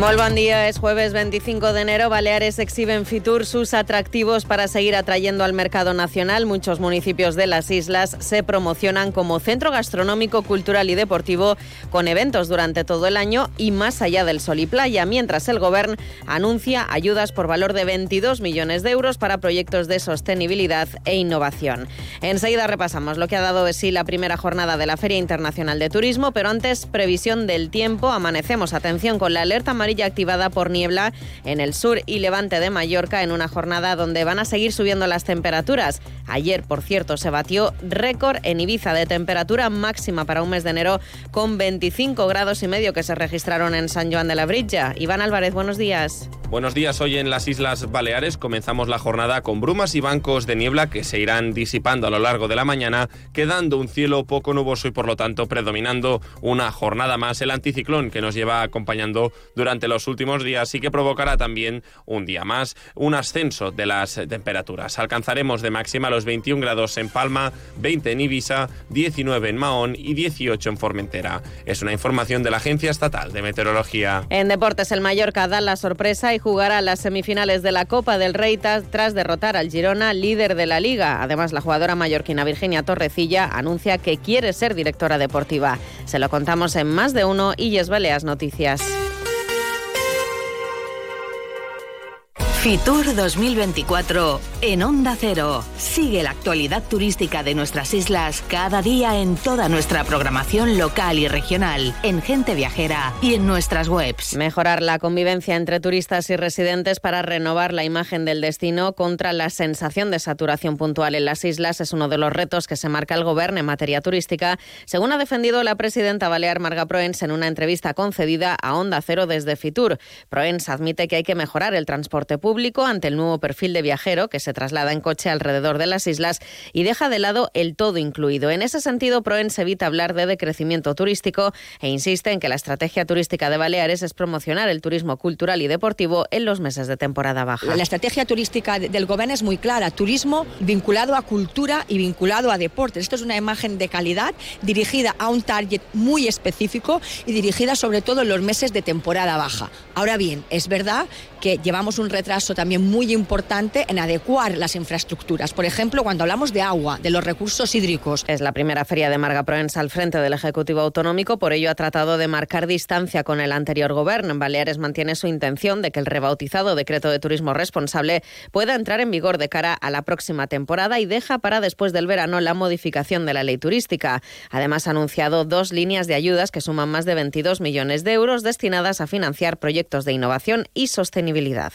Muy buen día, es jueves 25 de enero. Baleares exhiben Fitur sus atractivos para seguir atrayendo al mercado nacional. Muchos municipios de las islas se promocionan como centro gastronómico, cultural y deportivo con eventos durante todo el año y más allá del sol y playa, mientras el Gobierno anuncia ayudas por valor de 22 millones de euros para proyectos de sostenibilidad e innovación. Enseguida repasamos lo que ha dado de sí la primera jornada de la Feria Internacional de Turismo, pero antes previsión del tiempo. Amanecemos, atención, con la alerta amarilla activada por niebla en el sur y levante de Mallorca en una jornada donde van a seguir subiendo las temperaturas. Ayer, por cierto, se batió récord en Ibiza de temperatura máxima para un mes de enero con 25 grados y medio que se registraron en San Joan de la Brilla. Iván Álvarez, buenos días. Buenos días. Hoy en las Islas Baleares comenzamos la jornada con brumas y bancos de niebla que se irán disipando a lo largo de la mañana, quedando un cielo poco nuboso y por lo tanto predominando una jornada más el anticiclón que nos lleva acompañando durante los últimos días y que provocará también un día más un ascenso de las temperaturas. Alcanzaremos de máxima los 21 grados en Palma, 20 en Ibiza, 19 en Mahón y 18 en Formentera. Es una información de la Agencia Estatal de Meteorología. En deportes, el Mallorca da la sorpresa y jugará las semifinales de la Copa del Rey tras derrotar al Girona, líder de la liga. Además, la jugadora mallorquina Virginia Torrecilla anuncia que quiere ser directora deportiva. Se lo contamos en más de uno y Baleas Noticias. Fitur 2024 en Onda Cero. Sigue la actualidad turística de nuestras islas cada día en toda nuestra programación local y regional, en Gente Viajera y en nuestras webs. Mejorar la convivencia entre turistas y residentes para renovar la imagen del destino contra la sensación de saturación puntual en las islas es uno de los retos que se marca el Gobierno en materia turística, según ha defendido la presidenta balear Marga Proens en una entrevista concedida a Onda Cero desde Fitur. Proens admite que hay que mejorar el transporte público público ante el nuevo perfil de viajero que se traslada en coche alrededor de las islas y deja de lado el todo incluido. En ese sentido, Proens evita hablar de decrecimiento turístico e insiste en que la estrategia turística de Baleares es promocionar el turismo cultural y deportivo en los meses de temporada baja. La estrategia turística del gobierno es muy clara, turismo vinculado a cultura y vinculado a deportes. Esto es una imagen de calidad dirigida a un target muy específico y dirigida sobre todo en los meses de temporada baja. Ahora bien, es verdad que llevamos un retraso también muy importante en adecuar las infraestructuras. Por ejemplo, cuando hablamos de agua, de los recursos hídricos. Es la primera feria de Marga Provenza al frente del Ejecutivo Autonómico, por ello ha tratado de marcar distancia con el anterior gobierno. Baleares mantiene su intención de que el rebautizado Decreto de Turismo Responsable pueda entrar en vigor de cara a la próxima temporada y deja para después del verano la modificación de la ley turística. Además, ha anunciado dos líneas de ayudas que suman más de 22 millones de euros destinadas a financiar proyectos de innovación y sostenibilidad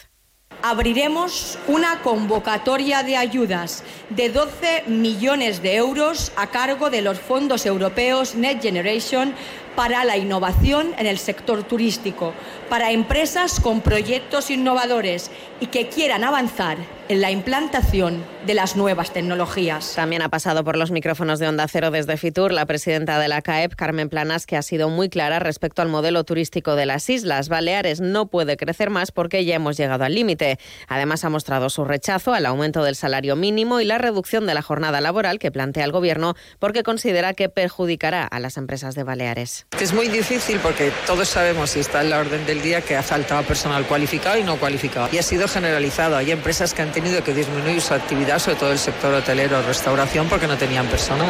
abriremos una convocatoria de ayudas de 12 millones de euros a cargo de los fondos europeos Next Generation para la innovación en el sector turístico, para empresas con proyectos innovadores y que quieran avanzar en la implantación de las nuevas tecnologías. También ha pasado por los micrófonos de Onda Cero desde Fitur la presidenta de la CAEP, Carmen Planas, que ha sido muy clara respecto al modelo turístico de las islas. Baleares no puede crecer más porque ya hemos llegado al límite. Además, ha mostrado su rechazo al aumento del salario mínimo y la reducción de la jornada laboral que plantea el Gobierno porque considera que perjudicará a las empresas de Baleares. Es muy difícil porque todos sabemos y está en la orden del día que ha faltado personal cualificado y no cualificado. Y ha sido generalizado. Hay empresas que han tenido que disminuir su actividad, sobre todo el sector hotelero, restauración, porque no tenían personal.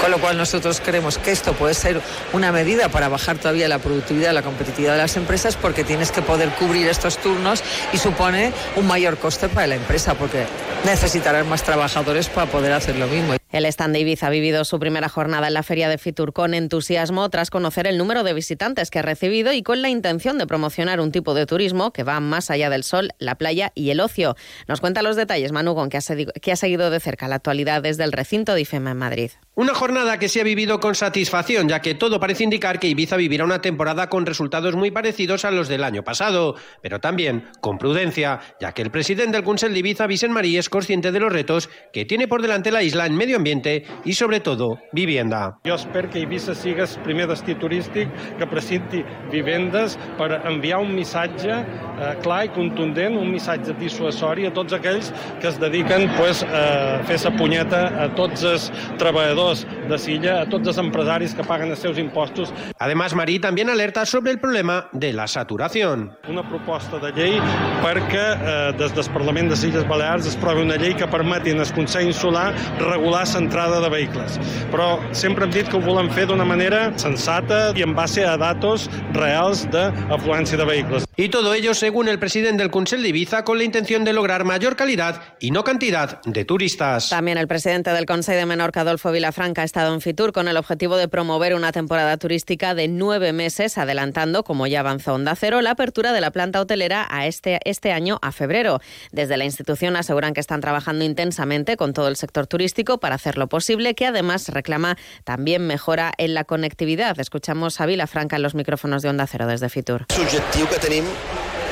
Con lo cual nosotros creemos que esto puede ser una medida para bajar todavía la productividad, la competitividad de las empresas, porque tienes que poder cubrir estos turnos y supone un mayor coste para la empresa, porque necesitarán más trabajadores para poder hacer lo mismo. El stand de Ibiza ha vivido su primera jornada en la feria de Fitur con entusiasmo tras conocer el número de visitantes que ha recibido y con la intención de promocionar un tipo de turismo que va más allá del sol, la playa y el ocio. Nos cuenta los detalles Manu Gon, que ha, seguido de cerca la actualidad desde el recinto de IFEMA en Madrid. Una jornada que se ha vivido con satisfacción, ya que todo parece indicar que Ibiza vivirá una temporada con resultados muy parecidos a los del año pasado, pero también con prudencia, ya que el presidente del Consell de Ibiza, Vicent Marí, es consciente de los retos que tiene por delante la isla en medio ambiente i, sobretot, vivienda. Jo espero que Eivissa sigui el primer destí turístic que presenti vivendes per enviar un missatge eh, clar i contundent, un missatge dissuasori a tots aquells que es dediquen pues, a fer sa punyeta a tots els treballadors de Silla, a tots els empresaris que paguen els seus impostos. Además, Marí también alerta sobre el problema de la saturación. Una proposta de llei perquè eh, des del Parlament de Illes Balears es provi una llei que permeti al Consell Insular regular l'entrada de vehicles. Però sempre hem dit que ho volem fer d'una manera sensata i en base a datos reals d'afluència de vehicles. Y todo ello, según el presidente del Consell de Ibiza, con la intención de lograr mayor calidad y no cantidad de turistas. También el presidente del Consejo de Menorca, Adolfo Vilafranca, estado en Fitur con el objetivo de promover una temporada turística de nueve meses, adelantando, como ya avanzó Onda Cero, la apertura de la planta hotelera a este, este año a febrero. Desde la institución aseguran que están trabajando intensamente con todo el sector turístico para hacerlo posible, que además reclama también mejora en la conectividad. Escuchamos a Vilafranca en los micrófonos de Onda Cero desde Fitur.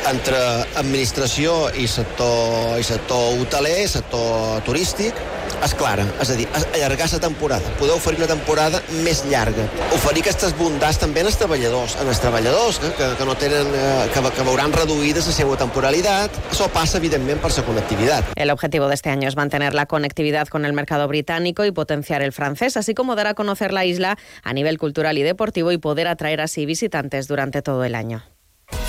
Entre administració i sector, i sector hoteler, sector turístic, és clara. És a dir, allargar la temporada, poder oferir una temporada més llarga. Oferir aquestes bondats també als treballadors, als treballadors que, que, que no tenen, eh, que, que veuran reduïdes la seva temporalitat. Això passa, evidentment, per la connectivitat. El objetivo de este año es mantener la conectividad con el mercado británico y potenciar el francés, así como dar a conocer la isla a nivel cultural y deportivo y poder atraer así visitantes durante todo el año.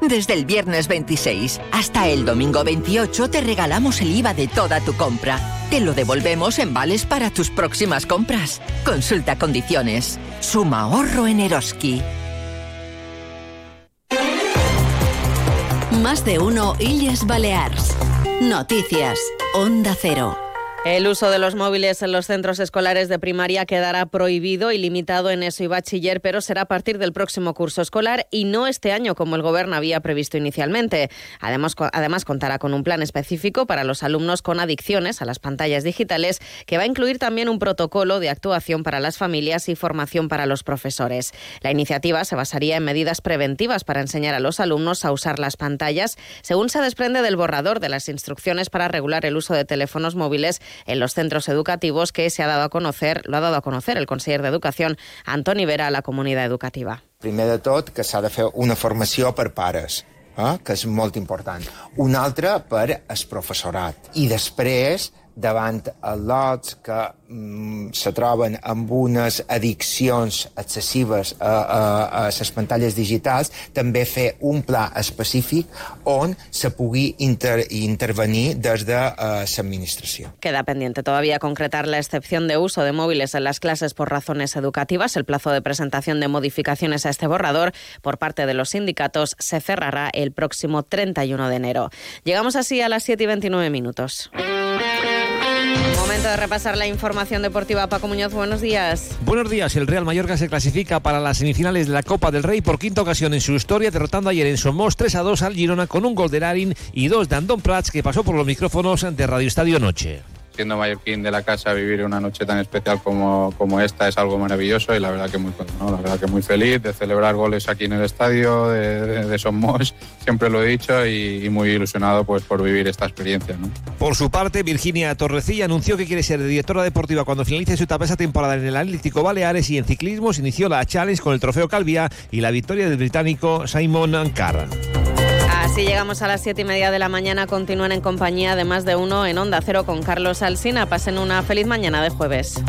Desde el viernes 26 hasta el domingo 28 te regalamos el IVA de toda tu compra. Te lo devolvemos en vales para tus próximas compras. Consulta condiciones. Suma ahorro en Eroski. Más de uno Illes Balears. Noticias. Onda Cero. El uso de los móviles en los centros escolares de primaria quedará prohibido y limitado en eso y bachiller, pero será a partir del próximo curso escolar y no este año como el Gobierno había previsto inicialmente. Además, además, contará con un plan específico para los alumnos con adicciones a las pantallas digitales que va a incluir también un protocolo de actuación para las familias y formación para los profesores. La iniciativa se basaría en medidas preventivas para enseñar a los alumnos a usar las pantallas, según se desprende del borrador de las instrucciones para regular el uso de teléfonos móviles en los centros educativos que se ha dado a conocer, lo ha dado a conocer el conseller d'Educació, Antoni Vera, a la comunitat educativa. Primer de tot, que s'ha de fer una formació per pares, eh? que és molt important. Una altra per el professorat. I després, davant els lots que mm, se troben amb unes addiccions excessives a, a, a les pantalles digitals, també fer un pla específic on se pugui inter, intervenir des de uh. Queda pendiente todavía concretar la excepción de uso de móviles en las clases por razones educativas. El plazo de presentación de modificaciones a este borrador por parte de los sindicatos se cerrará el próximo 31 de enero. Llegamos así a las 7 y 29 minutos. Momento de repasar la información deportiva. Paco Muñoz, buenos días. Buenos días. El Real Mallorca se clasifica para las semifinales de la Copa del Rey por quinta ocasión en su historia, derrotando ayer en Somos 3 a 2 al Girona con un gol de Larin y dos de Andón Prats que pasó por los micrófonos de Radio Estadio Noche siendo mallorquín de la casa, vivir una noche tan especial como, como esta es algo maravilloso y la verdad que muy, ¿no? la verdad que muy feliz de celebrar goles aquí en el estadio de, de, de Somos, siempre lo he dicho y, muy ilusionado pues por vivir esta experiencia. Por su parte, Virginia Torrecilla anunció que quiere ser directora deportiva cuando finalice su etapa esa temporada en el Atlético Baleares y en ciclismo se inició la Challenge con el trofeo Calvia y la victoria del británico Simon Carr. Así llegamos a las siete y media de la mañana. Continúan en compañía de más de uno en Onda Cero con Carlos Alsina. Pasen una feliz mañana de jueves.